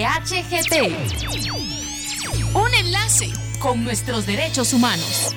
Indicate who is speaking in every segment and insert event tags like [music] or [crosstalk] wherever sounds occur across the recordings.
Speaker 1: PDHGT. Un enlace con nuestros derechos humanos.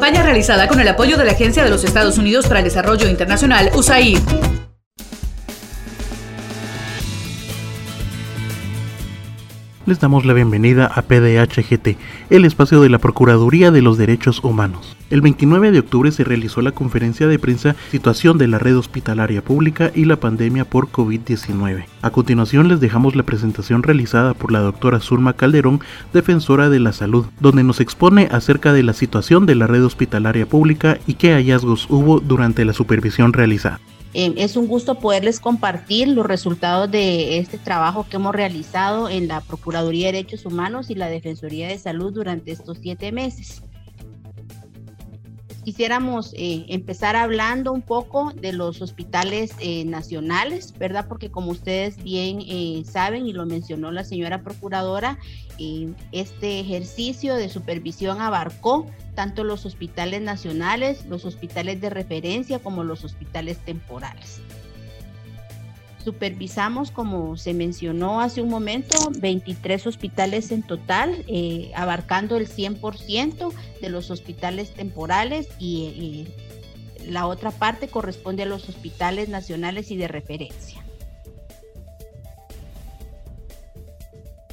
Speaker 2: Campaña realizada con el apoyo de la Agencia de los Estados Unidos para el Desarrollo Internacional, USAID.
Speaker 3: Les damos la bienvenida a PDHGT, el espacio de la Procuraduría de los Derechos Humanos. El 29 de octubre se realizó la conferencia de prensa Situación de la Red Hospitalaria Pública y la pandemia por COVID-19. A continuación les dejamos la presentación realizada por la doctora Zulma Calderón, defensora de la salud, donde nos expone acerca de la situación de la red hospitalaria pública y qué hallazgos hubo durante la supervisión realizada.
Speaker 4: Eh, es un gusto poderles compartir los resultados de este trabajo que hemos realizado en la Procuraduría de Derechos Humanos y la Defensoría de Salud durante estos siete meses. Quisiéramos eh, empezar hablando un poco de los hospitales eh, nacionales, ¿verdad? Porque como ustedes bien saben y lo mencionó la señora Procuradora, este ejercicio de supervisión abarcó tanto los hospitales nacionales, los hospitales de referencia como los hospitales temporales. Supervisamos, como se mencionó hace un momento, 23 hospitales en total, eh, abarcando el 100% de los hospitales temporales y la otra parte corresponde a los hospitales nacionales y de referencia.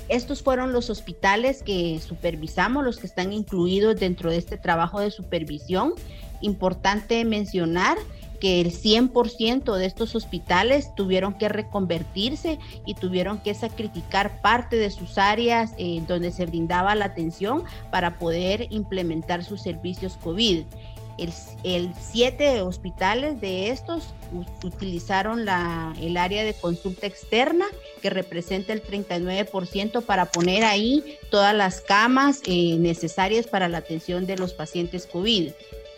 Speaker 4: Estos fueron los hospitales que supervisamos, los que están incluidos dentro de este trabajo de supervisión. Importante mencionar que el 100% de estos hospitales tuvieron que reconvertirse y tuvieron que sacrificar parte de sus áreas eh, donde se brindaba la atención para poder implementar sus servicios COVID. El, siete hospitales de estos utilizaron el área de consulta externa, que representa el 39%, para poner ahí todas las camas eh, necesarias para la atención de los pacientes COVID.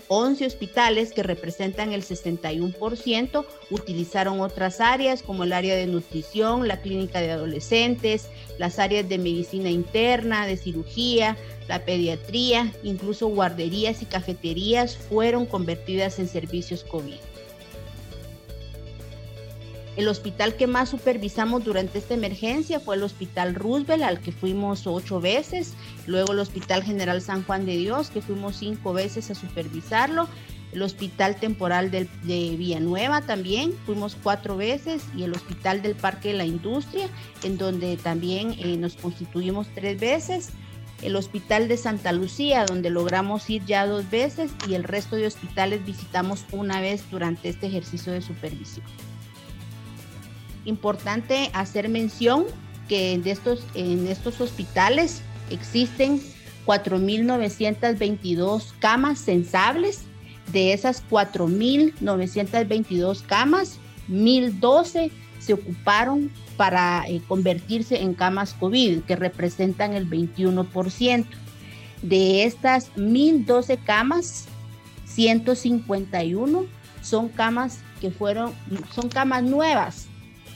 Speaker 4: 11 hospitales que representan el 61% utilizaron otras áreas como el área de nutrición, la clínica de adolescentes, las áreas de medicina interna, de cirugía, la pediatría, incluso guarderías y cafeterías fueron convertidas en servicios COVID. El hospital que más supervisamos durante esta emergencia fue el Hospital Roosevelt, al que fuimos ocho veces, luego el Hospital General San Juan de Dios, que fuimos cinco veces a supervisarlo, el Hospital Temporal de Villanueva también, fuimos cuatro veces, y el Hospital del Parque de la Industria, en donde también eh, nos constituimos tres veces el Hospital de Santa Lucía, donde logramos ir ya dos veces, y el resto de hospitales visitamos una vez durante este ejercicio de supervisión. Importante hacer mención que en estos, en estos hospitales existen 4.922 camas sensables. De esas 4.922 camas, 1.012 se ocuparon para eh, convertirse en camas COVID, que representan el 21%. De estas 1.012 camas, 151 son camas que fueron, son camas nuevas,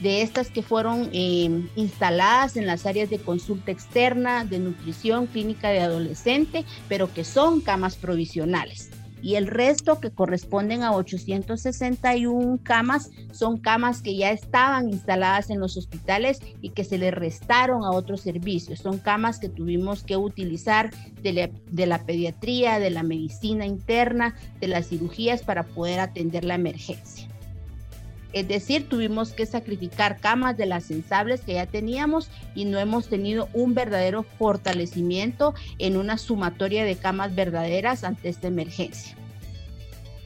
Speaker 4: de estas que fueron eh, instaladas en las áreas de consulta externa, de nutrición, clínica de adolescente, pero que son camas provisionales y el resto que corresponden a 861 camas son camas que ya estaban instaladas en los hospitales y que se le restaron a otros servicios. Son camas que tuvimos que utilizar de la, de la pediatría, de la medicina interna, de las cirugías para poder atender la emergencia. Es decir, tuvimos que sacrificar camas de las sensables que ya teníamos y no hemos tenido un verdadero fortalecimiento en una sumatoria de camas verdaderas ante esta emergencia.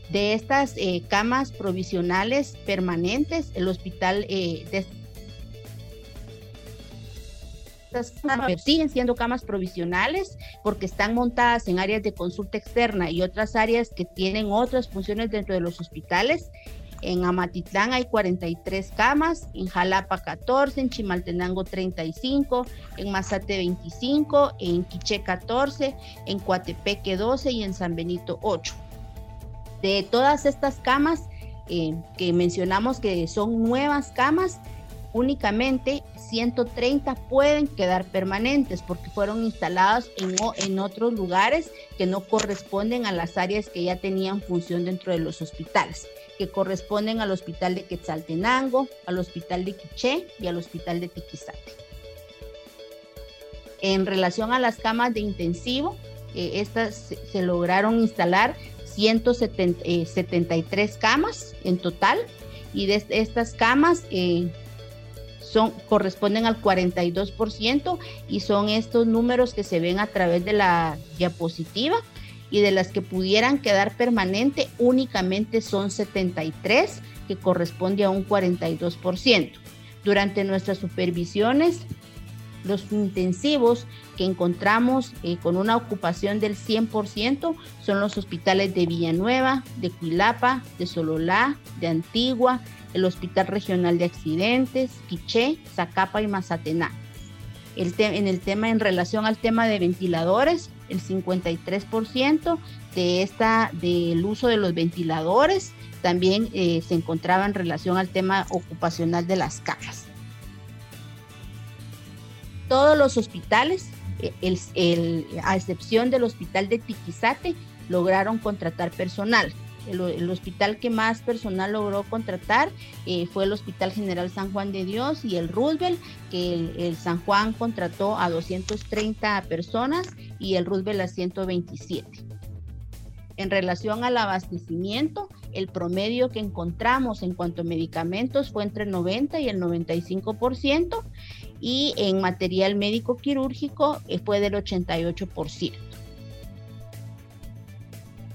Speaker 4: De estas eh, camas provisionales permanentes, el hospital eh, de siguen siendo camas provisionales porque están montadas en áreas de consulta externa y otras áreas que tienen otras funciones dentro de los hospitales En Amatitlán hay 43 camas, en Jalapa 14, en Chimaltenango 35, en Mazate 25, en Quiché 14, en Coatepeque 12 y en San Benito 8. De todas estas camas eh, que mencionamos que son nuevas camas, únicamente 130 pueden quedar permanentes porque fueron instaladas en, en, otros lugares que no corresponden a las áreas que ya tenían función dentro de los hospitales, que corresponden al hospital de Quetzaltenango, al hospital de Quiché y al hospital de Tiquizate. En relación a las camas de intensivo, eh, estas se, lograron instalar 173 eh, camas en total y de estas camas eh, son, corresponden al 42% y son estos números que se ven a través de la diapositiva y de las que pudieran quedar permanente únicamente son 73 que corresponde a un 42%. Durante nuestras supervisiones, los intensivos que encontramos eh, con una ocupación del 100% son los hospitales de Villanueva, de Cuilapa, de Sololá, de Antigua, el Hospital Regional de Accidentes, Quiché, Zacapa y Mazatená. El en el tema en relación al tema de ventiladores, el 53% de esta del uso de los ventiladores también eh, se encontraba en relación al tema ocupacional de las cajas. Todos los hospitales, eh, a excepción del hospital de Tiquizate, lograron contratar personal. El, hospital que más personal logró contratar eh, fue el Hospital General San Juan de Dios y el Roosevelt, que el, San Juan contrató a 230 personas y el Roosevelt a 127. En relación al abastecimiento, el promedio que encontramos en cuanto a medicamentos fue entre el 90 y el 95% y en material médico quirúrgico eh, fue del 88%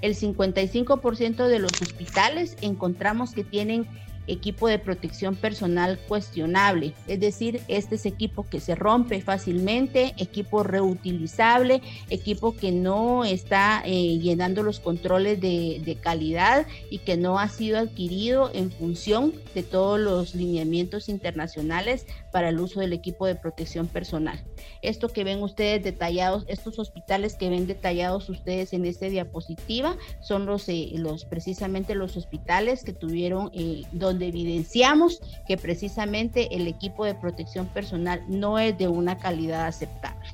Speaker 4: el 55% de los hospitales encontramos que tienen equipo de protección personal cuestionable, es decir, este es equipo que se rompe fácilmente, equipo reutilizable, equipo que no está eh, llenando los controles de, de, calidad y que no ha sido adquirido en función de todos los lineamientos internacionales para el uso del equipo de protección personal. Esto que ven ustedes detallados, estos hospitales que ven detallados ustedes en esta diapositiva, son los, eh, los precisamente los hospitales que tuvieron eh, donde evidenciamos que precisamente el equipo de protección personal no es de una calidad aceptable.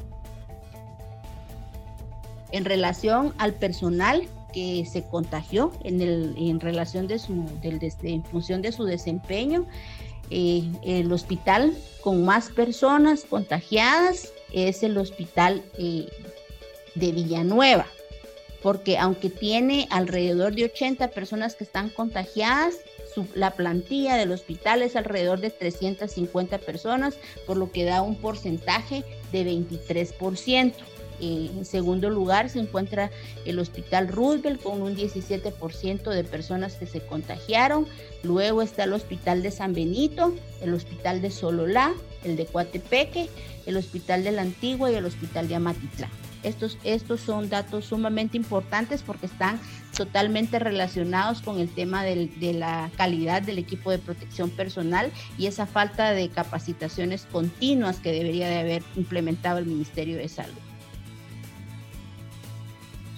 Speaker 4: En relación al personal que se contagió en, el, en relación de su, del, en función de su desempeño, eh, el hospital con más personas contagiadas es el hospital eh, de Villanueva, porque aunque tiene alrededor de 80 personas que están contagiadas, la plantilla del hospital es alrededor de 350 personas, por lo que da un porcentaje de 23%. En segundo lugar se encuentra el Hospital Roosevelt con un 17% de personas que se contagiaron. Luego está el Hospital de San Benito, el Hospital de Sololá, el de Coatepeque, el Hospital de la Antigua y el Hospital de Amatitlán. Estos, estos son datos sumamente importantes porque están totalmente relacionados con el tema de la calidad del equipo de protección personal y esa falta de capacitaciones continuas que debería de haber implementado el Ministerio de Salud.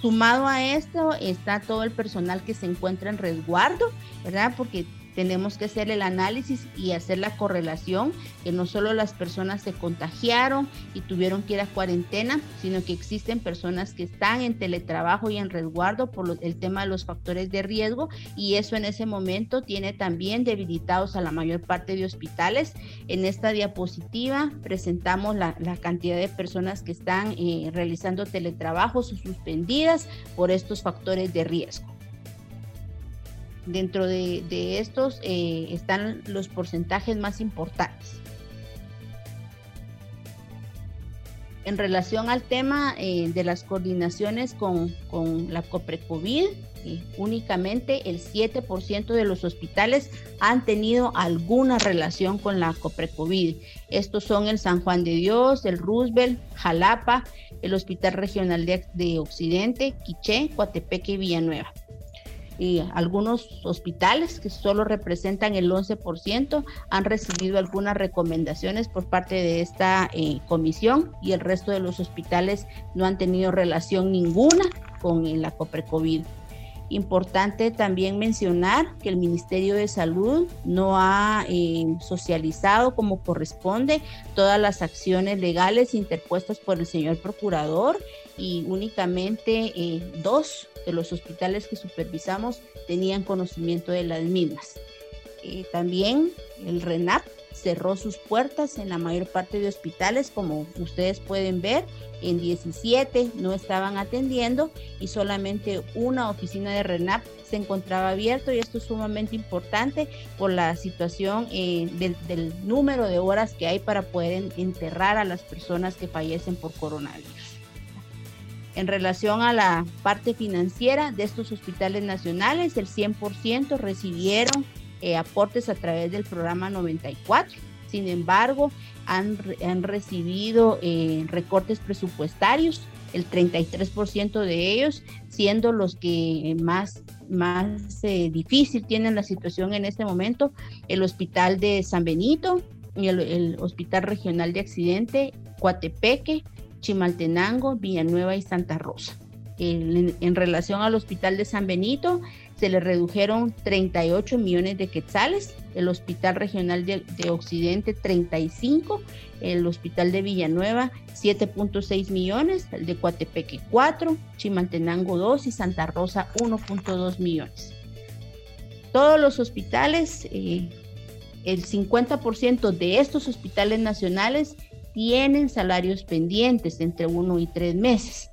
Speaker 4: Sumado a esto está todo el personal que se encuentra en resguardo, ¿verdad? Porque tenemos que hacer el análisis y hacer la correlación, que no solo las personas se contagiaron y tuvieron que ir a cuarentena, sino que existen personas que están en teletrabajo y en resguardo por el tema de los factores de riesgo y eso en ese momento tiene también debilitados a la mayor parte de hospitales. En esta diapositiva presentamos la, cantidad de personas que están eh, realizando teletrabajos o suspendidas por estos factores de riesgo. Dentro de, estos eh, están los porcentajes más importantes. En relación al tema eh, de las coordinaciones con, la COPRECOVID, eh, únicamente el 7% de los hospitales han tenido alguna relación con la COPRECOVID. Estos son el San Juan de Dios, el Roosevelt, Jalapa, el Hospital Regional de, de Occidente, Quiché, Coatepeque y Villanueva. Y algunos hospitales que solo representan el 11% han recibido algunas recomendaciones por parte de esta eh, comisión y el resto de los hospitales no han tenido relación ninguna con la COPRECOVID. Importante también mencionar que el Ministerio de Salud no ha eh, socializado como corresponde todas las acciones legales interpuestas por el señor procurador y únicamente eh, dos de los hospitales que supervisamos tenían conocimiento de las mismas. Eh, también el RENAP cerró sus puertas en la mayor parte de hospitales, como ustedes pueden ver, en 17 no estaban atendiendo y solamente una oficina de RENAP se encontraba abierto y esto es sumamente importante por la situación eh, del, del, número de horas que hay para poder enterrar a las personas que fallecen por coronavirus. En relación a la parte financiera de estos hospitales nacionales, el 100% recibieron eh, aportes a través del programa 94. Sin embargo, han, han recibido eh, recortes presupuestarios, el 33% de ellos, siendo los que más, más eh, difícil tienen la situación en este momento, el Hospital de San Benito y el, Hospital Regional de Accidente, Coatepeque, Chimaltenango, Villanueva y Santa Rosa. En, relación al Hospital de San Benito, se le redujeron 38 millones de quetzales, el Hospital Regional de, Occidente 35, el Hospital de Villanueva 7.6 millones, el de Coatepeque 4, Chimaltenango 2 y Santa Rosa 1.2 millones. Todos los hospitales, eh, el 50% de estos hospitales nacionales tienen salarios pendientes entre uno y tres meses.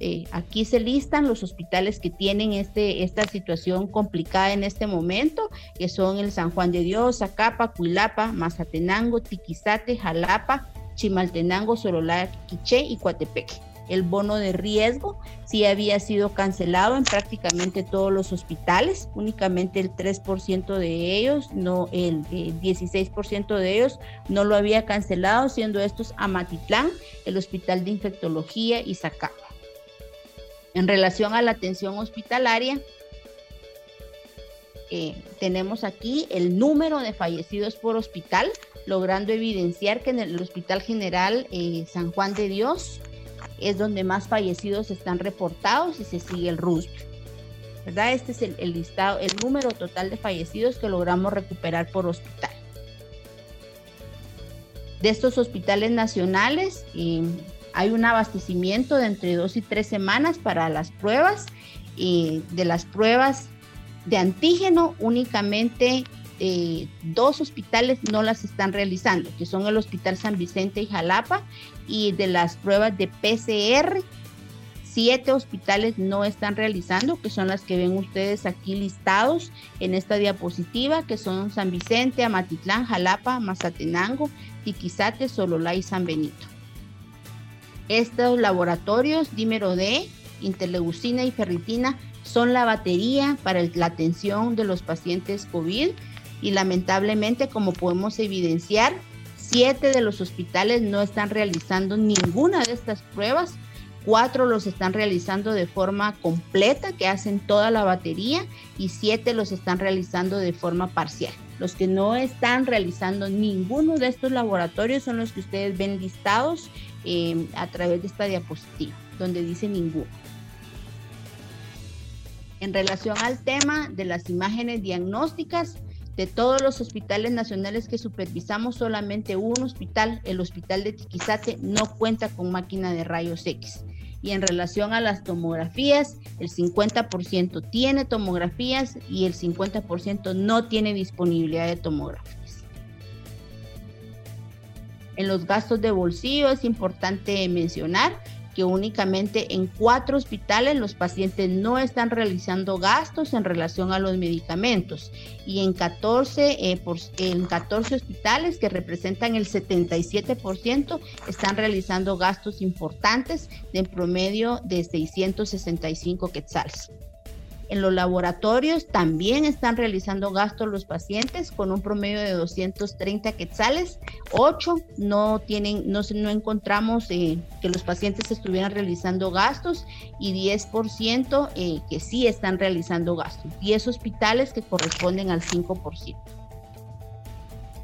Speaker 4: Eh, aquí se listan los hospitales que tienen este, esta situación complicada en este momento, que son el San Juan de Dios, Zacapa, Cuilapa, Mazatenango, Tiquizate, Jalapa, Chimaltenango, Sorolá, Quiché y Coatepeque. El bono de riesgo sí había sido cancelado en prácticamente todos los hospitales, únicamente el 3% de ellos, no el, el 16% de ellos no lo había cancelado, siendo estos Amatitlán, el Hospital de Infectología y Zacapa. En relación a la atención hospitalaria, eh, tenemos aquí el número de fallecidos por hospital, logrando evidenciar que en el Hospital General eh, San Juan de Dios es donde más fallecidos están reportados y se sigue el Roosevelt. ¿verdad? Este es el, listado, el número total de fallecidos que logramos recuperar por hospital. De estos hospitales nacionales, eh, hay un abastecimiento de entre dos y tres semanas para las pruebas. Y de las pruebas de antígeno, únicamente eh, dos hospitales no las están realizando, que son el Hospital San Vicente y Jalapa. Y de las pruebas de PCR, siete hospitales no están realizando, que son las que ven ustedes aquí listados en esta diapositiva, que son San Vicente, Amatitlán, Jalapa, Mazatenango, Tiquizate, Sololá y San Benito. Estos laboratorios, dímero D, interleucina y ferritina, son la batería para la atención de los pacientes COVID y lamentablemente, como podemos evidenciar, siete de los hospitales no están realizando ninguna de estas pruebas, cuatro los están realizando de forma completa, que hacen toda la batería, y siete los están realizando de forma parcial. Los que no están realizando ninguno de estos laboratorios son los que ustedes ven listados eh, a través de esta diapositiva, donde dice ninguno. En relación al tema de las imágenes diagnósticas, de todos los hospitales nacionales que supervisamos, solamente un hospital, el hospital de Tiquizate, no cuenta con máquina de rayos X. Y en relación a las tomografías, el 50% tiene tomografías y el 50% no tiene disponibilidad de tomografías. En los gastos de bolsillo es importante mencionar que únicamente en cuatro hospitales los pacientes no están realizando gastos en relación a los medicamentos y en 14, eh, en 14 hospitales que representan el 77% están realizando gastos importantes de en promedio de 665 quetzales. En los laboratorios también están realizando gastos los pacientes con un promedio de 230 quetzales. 8 no tienen, no, no encontramos eh, que los pacientes estuvieran realizando gastos y 10% eh, que sí están realizando gastos. 10 hospitales que corresponden al 5%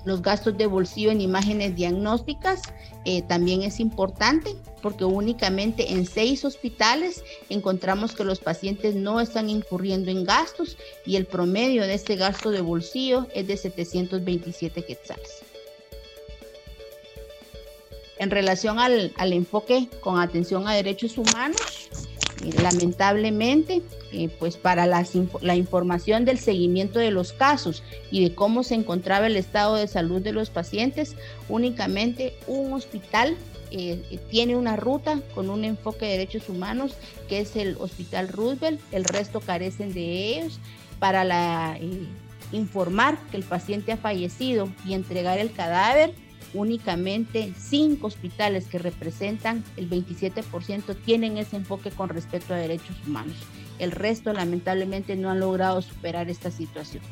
Speaker 4: los gastos de bolsillo en imágenes diagnósticas eh, también es importante porque únicamente en seis hospitales encontramos que los pacientes no están incurriendo en gastos y el promedio de este gasto de bolsillo es de 727 quetzales. En relación al, al enfoque con atención a derechos humanos, lamentablemente, eh, pues para la información del seguimiento de los casos y de cómo se encontraba el estado de salud de los pacientes, únicamente un hospital eh, tiene una ruta con un enfoque de derechos humanos, que es el Hospital Roosevelt, el resto carecen de ellos. Para la, eh, informar que el paciente ha fallecido y entregar el cadáver, únicamente cinco hospitales que representan el 27% tienen ese enfoque con respecto a derechos humanos. El resto lamentablemente no han logrado superar esta situación.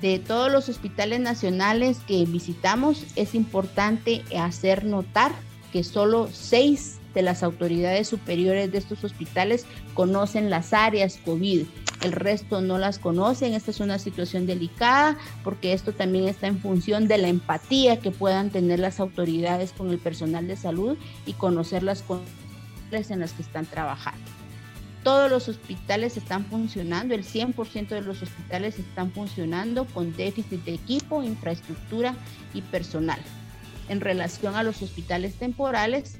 Speaker 4: De todos los hospitales nacionales que visitamos, es importante hacer notar que solo seis de las autoridades superiores de estos hospitales conocen las áreas COVID el resto no las conocen. Esta es una situación delicada porque esto también está en función de la empatía que puedan tener las autoridades con el personal de salud y conocer las condiciones en las que están trabajando. Todos los hospitales están funcionando, el 100% de los hospitales están funcionando con déficit de equipo, infraestructura y personal. En relación a los hospitales temporales,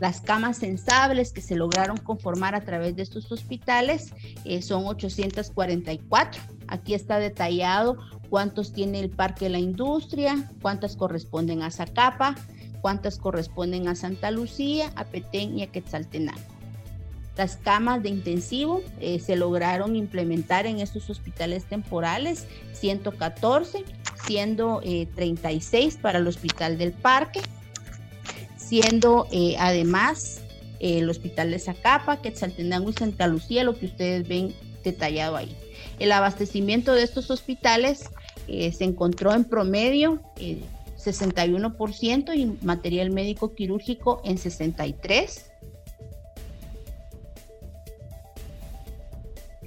Speaker 4: las camas sensables que se lograron conformar a través de estos hospitales eh, son 844. Aquí está detallado cuántos tiene el Parque de la Industria, cuántas corresponden a Zacapa, cuántas corresponden a Santa Lucía, a Petén y a Quetzaltenango. Las camas de intensivo eh, se lograron implementar en estos hospitales temporales, 114, siendo 36 eh, para el Hospital del Parque, siendo eh, además el Hospital de Zacapa, Quetzaltenango y Santa Lucía, lo que ustedes ven detallado ahí. El abastecimiento de estos hospitales se encontró en promedio 61% y material médico quirúrgico en 63%.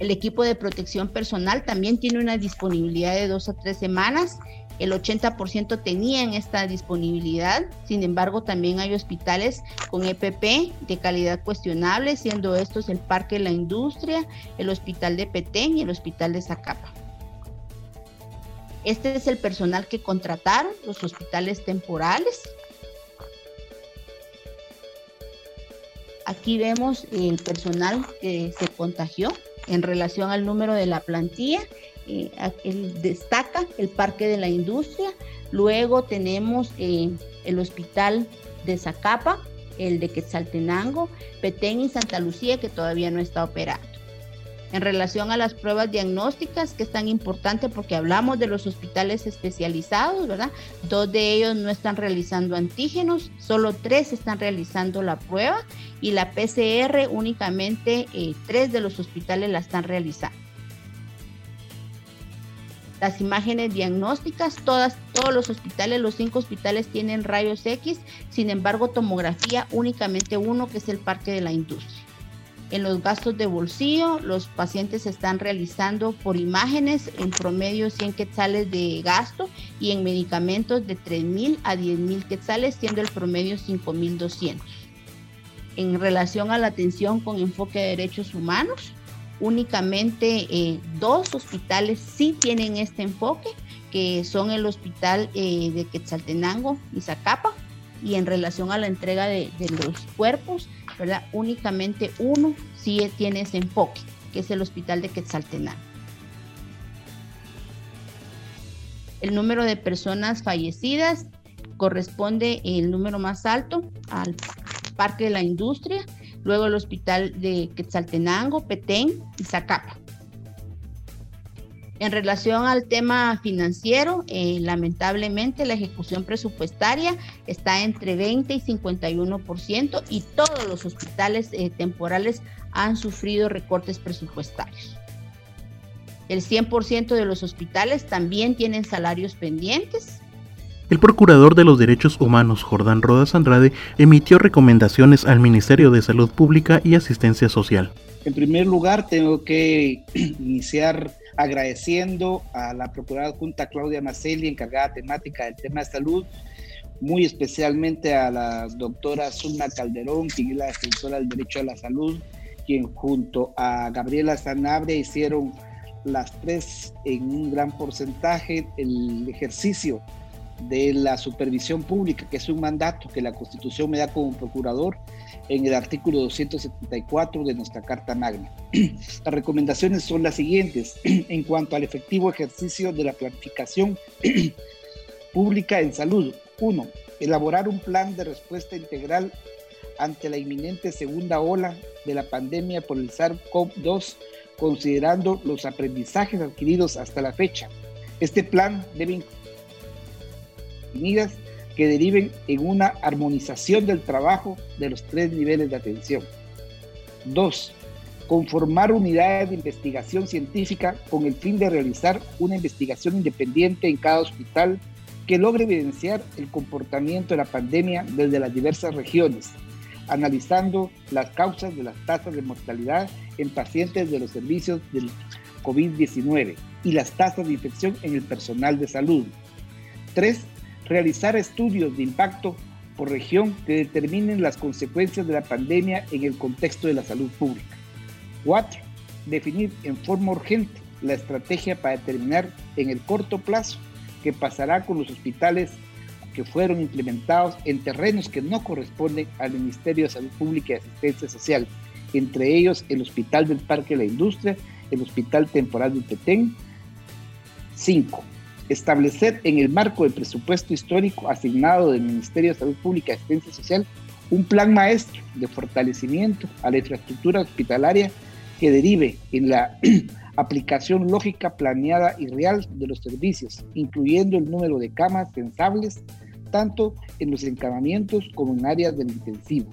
Speaker 4: El equipo de protección personal también tiene una disponibilidad de dos a tres semanas el 80% tenían esta disponibilidad, sin embargo también hay hospitales con EPP de calidad cuestionable, siendo estos el Parque de la Industria, el Hospital de Petén y el Hospital de Zacapa. Este es el personal que contrataron los hospitales temporales. Aquí vemos el personal que se contagió en relación al número de la plantilla eh, destaca el Parque de la Industria, luego tenemos eh, el Hospital de Zacapa, el de Quetzaltenango, Petén y Santa Lucía que todavía no está operando. En relación a las pruebas diagnósticas, que es tan importante porque hablamos de los hospitales especializados, ¿verdad? Dos de ellos no están realizando antígenos, solo tres están realizando la prueba y la PCR únicamente eh, tres de los hospitales la están realizando las imágenes diagnósticas, todas, todos los hospitales, los cinco hospitales tienen rayos X, sin embargo tomografía únicamente uno que es el Parque de la Industria. En los gastos de bolsillo, los pacientes están realizando por imágenes en promedio 100 quetzales de gasto y en medicamentos de 3 mil a 10 mil quetzales, siendo el promedio 5 mil 200. En relación a la atención con enfoque de derechos humanos, únicamente eh, dos hospitales sí tienen este enfoque, que son el hospital eh, de Quetzaltenango y Zacapa, y en relación a la entrega de, los cuerpos, ¿verdad? Únicamente uno sí tiene ese enfoque, que es el hospital de Quetzaltenango. El número de personas fallecidas corresponde el número más alto al Parque de la Industria, luego el hospital de Quetzaltenango, Petén y Zacapa. En relación al tema financiero, eh, lamentablemente la ejecución presupuestaria está entre 20 y 51% y todos los hospitales eh, temporales han sufrido recortes presupuestarios. El 100% de los hospitales también tienen salarios pendientes.
Speaker 3: El procurador de los derechos humanos, Jordán Rodas Andrade, emitió recomendaciones al Ministerio de Salud Pública y Asistencia Social.
Speaker 5: En primer lugar, tengo que [clears throat] iniciar agradeciendo a la Procuradora Junta Claudia Macelli, encargada temática del tema de salud, muy especialmente a la doctora Zulma Calderón, quien es la defensora del derecho a la salud, quien junto a Gabriela Sanabria hicieron las tres en un gran porcentaje el ejercicio de la supervisión pública, que es un mandato que la Constitución me da como procurador en el artículo 274 de nuestra Carta Magna. [clears throat] Las recomendaciones son las siguientes [clears throat] en cuanto al efectivo ejercicio de la planificación [clears throat] pública en salud. Uno, elaborar un plan de respuesta integral ante la inminente segunda ola de la pandemia por el SARS-CoV-2, considerando los aprendizajes adquiridos hasta la fecha. Este plan debe incluir que deriven en una armonización del trabajo de los tres niveles de atención. Dos, conformar unidades de investigación científica con el fin de realizar una investigación independiente en cada hospital que logre evidenciar el comportamiento de la pandemia desde las diversas regiones, analizando las causas de las tasas de mortalidad en pacientes de los servicios del COVID-19 y las tasas de infección en el personal de salud. Tres, realizar estudios de impacto por región que determinen las consecuencias de la pandemia en el contexto de la salud pública. 4. Definir en forma urgente la estrategia para determinar en el corto plazo qué pasará con los hospitales que fueron implementados en terrenos que no corresponden al Ministerio de Salud Pública y Asistencia Social, entre ellos el Hospital del Parque de la Industria, el Hospital Temporal de Petén. 5 establecer en el marco del presupuesto histórico asignado del Ministerio de Salud Pública y Asistencia Social un plan maestro de fortalecimiento a la infraestructura hospitalaria que derive en la [clears throat] aplicación lógica planeada y real de los servicios, incluyendo el número de camas pensables, tanto en los encaminamientos como en áreas del intensivo.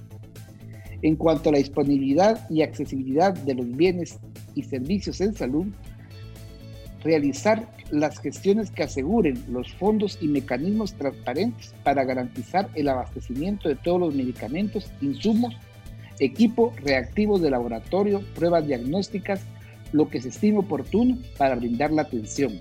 Speaker 5: En cuanto a la disponibilidad y accesibilidad de los bienes y servicios en salud, realizar las gestiones que aseguren los fondos y mecanismos transparentes para garantizar el abastecimiento de todos los medicamentos, insumos, equipo reactivos de laboratorio, pruebas diagnósticas, lo que se estime oportuno para brindar la atención.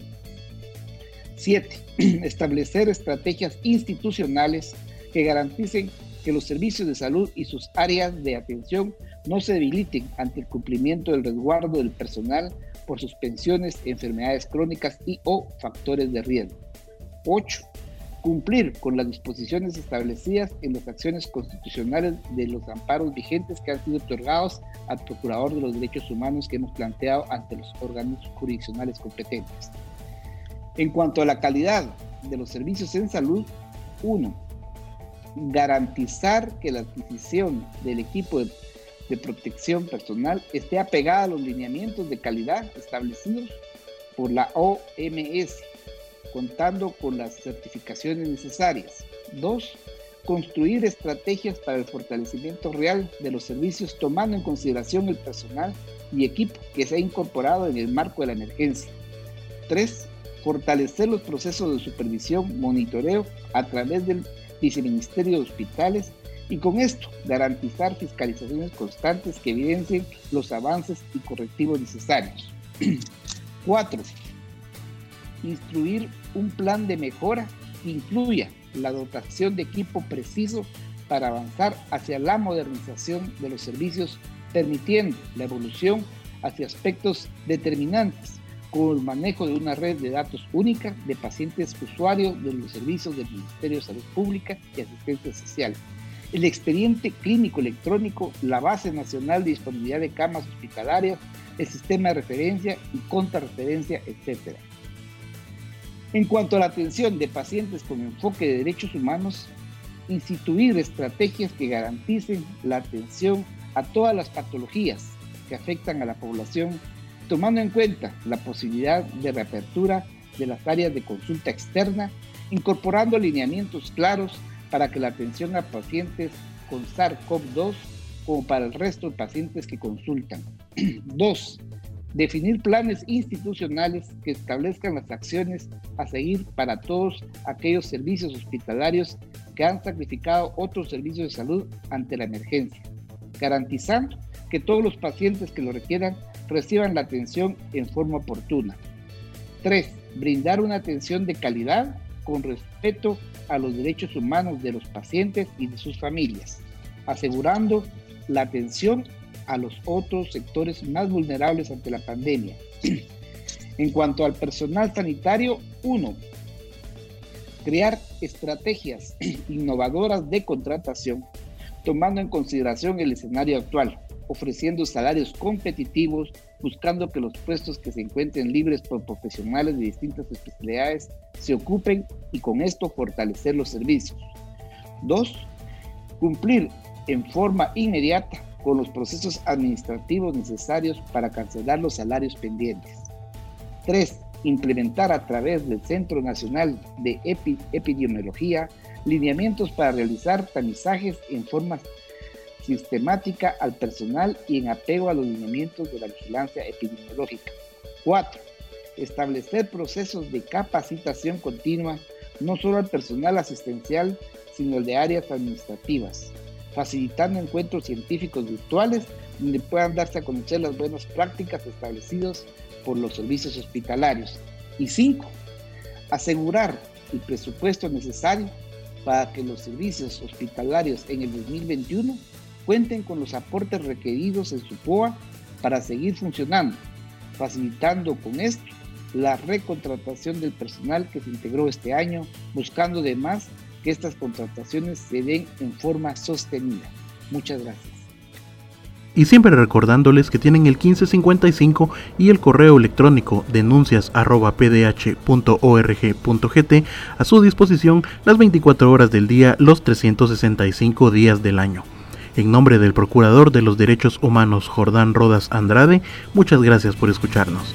Speaker 5: 7. [clears throat] Establecer estrategias institucionales que garanticen que los servicios de salud y sus áreas de atención no se debiliten ante el cumplimiento del resguardo del personal por suspensiones, enfermedades crónicas y o factores de riesgo. 8. Cumplir con las disposiciones establecidas en las acciones constitucionales de los amparos vigentes que han sido otorgados al Procurador de los Derechos Humanos que hemos planteado ante los órganos jurisdiccionales competentes. En cuanto a la calidad de los servicios en salud, 1. Garantizar que la adquisición del equipo de de protección personal esté apegada a los lineamientos de calidad establecidos por la OMS, contando con las certificaciones necesarias. Dos, construir estrategias para el fortalecimiento real de los servicios tomando en consideración el personal y equipo que se ha incorporado en el marco de la emergencia. Tres, fortalecer los procesos de supervisión, monitoreo a través del Viceministerio de Hospitales y con esto garantizar fiscalizaciones constantes que evidencien los avances y correctivos necesarios. [clears throat] Cuatro, instruir un plan de mejora que incluya la dotación de equipo preciso para avanzar hacia la modernización de los servicios, permitiendo la evolución hacia aspectos determinantes, como el manejo de una red de datos única de pacientes usuarios de los servicios del Ministerio de Salud Pública y Asistencia Social, el expediente clínico electrónico, la base nacional de disponibilidad de camas hospitalarias, el sistema de referencia y contrarreferencia, etc. En cuanto a la atención de pacientes con enfoque de derechos humanos, instituir estrategias que garanticen la atención a todas las patologías que afectan a la población tomando en cuenta la posibilidad de reapertura de las áreas de consulta externa, incorporando alineamientos claros para que la atención a pacientes con SARS-CoV-2 como para el resto de pacientes que consultan. [clears throat] Dos, definir planes institucionales que establezcan las acciones a seguir para todos aquellos servicios hospitalarios que han sacrificado otros servicios de salud ante la emergencia, garantizando que todos los pacientes que lo requieran reciban la atención en forma oportuna. 3. Brindar una atención de calidad con respeto a los derechos humanos de los pacientes y de sus familias, asegurando la atención a los otros sectores más vulnerables ante la pandemia. [clears throat] en cuanto al personal sanitario, 1. Crear estrategias [clears throat] innovadoras de contratación tomando en consideración el escenario actual, ofreciendo salarios competitivos, buscando que los puestos que se encuentren libres por profesionales de distintas especialidades se ocupen y con esto fortalecer los servicios. 2. Cumplir en forma inmediata con los procesos administrativos necesarios para cancelar los salarios pendientes. 3. Implementar a través del Centro Nacional de Epidemiología lineamientos para realizar tamizajes en forma sistemática al personal y en apego a los lineamientos de la vigilancia epidemiológica. 4. Establecer procesos de capacitación continua no solo al personal asistencial, sino el de áreas administrativas, facilitando encuentros científicos virtuales donde puedan darse a conocer las buenas prácticas establecidas por los servicios hospitalarios. Y 5. Asegurar el presupuesto necesario para que los servicios hospitalarios en el 2021 cuenten con los aportes requeridos en su POA para seguir funcionando, facilitando con esto la recontratación del personal que se integró este año, buscando además que estas contrataciones se den en forma sostenida. Muchas gracias.
Speaker 3: Y siempre recordándoles que tienen el 1555 y el correo electrónico denuncias.pdh.org.gt a su disposición las 24 horas del día, los 365 días del año. En nombre del Procurador de los Derechos Humanos Jordán Rodas Andrade, muchas gracias por escucharnos.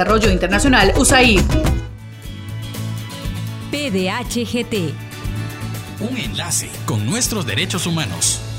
Speaker 2: Desarrollo Internacional, USAID.
Speaker 1: PDHGT.
Speaker 6: Un enlace con nuestros derechos humanos.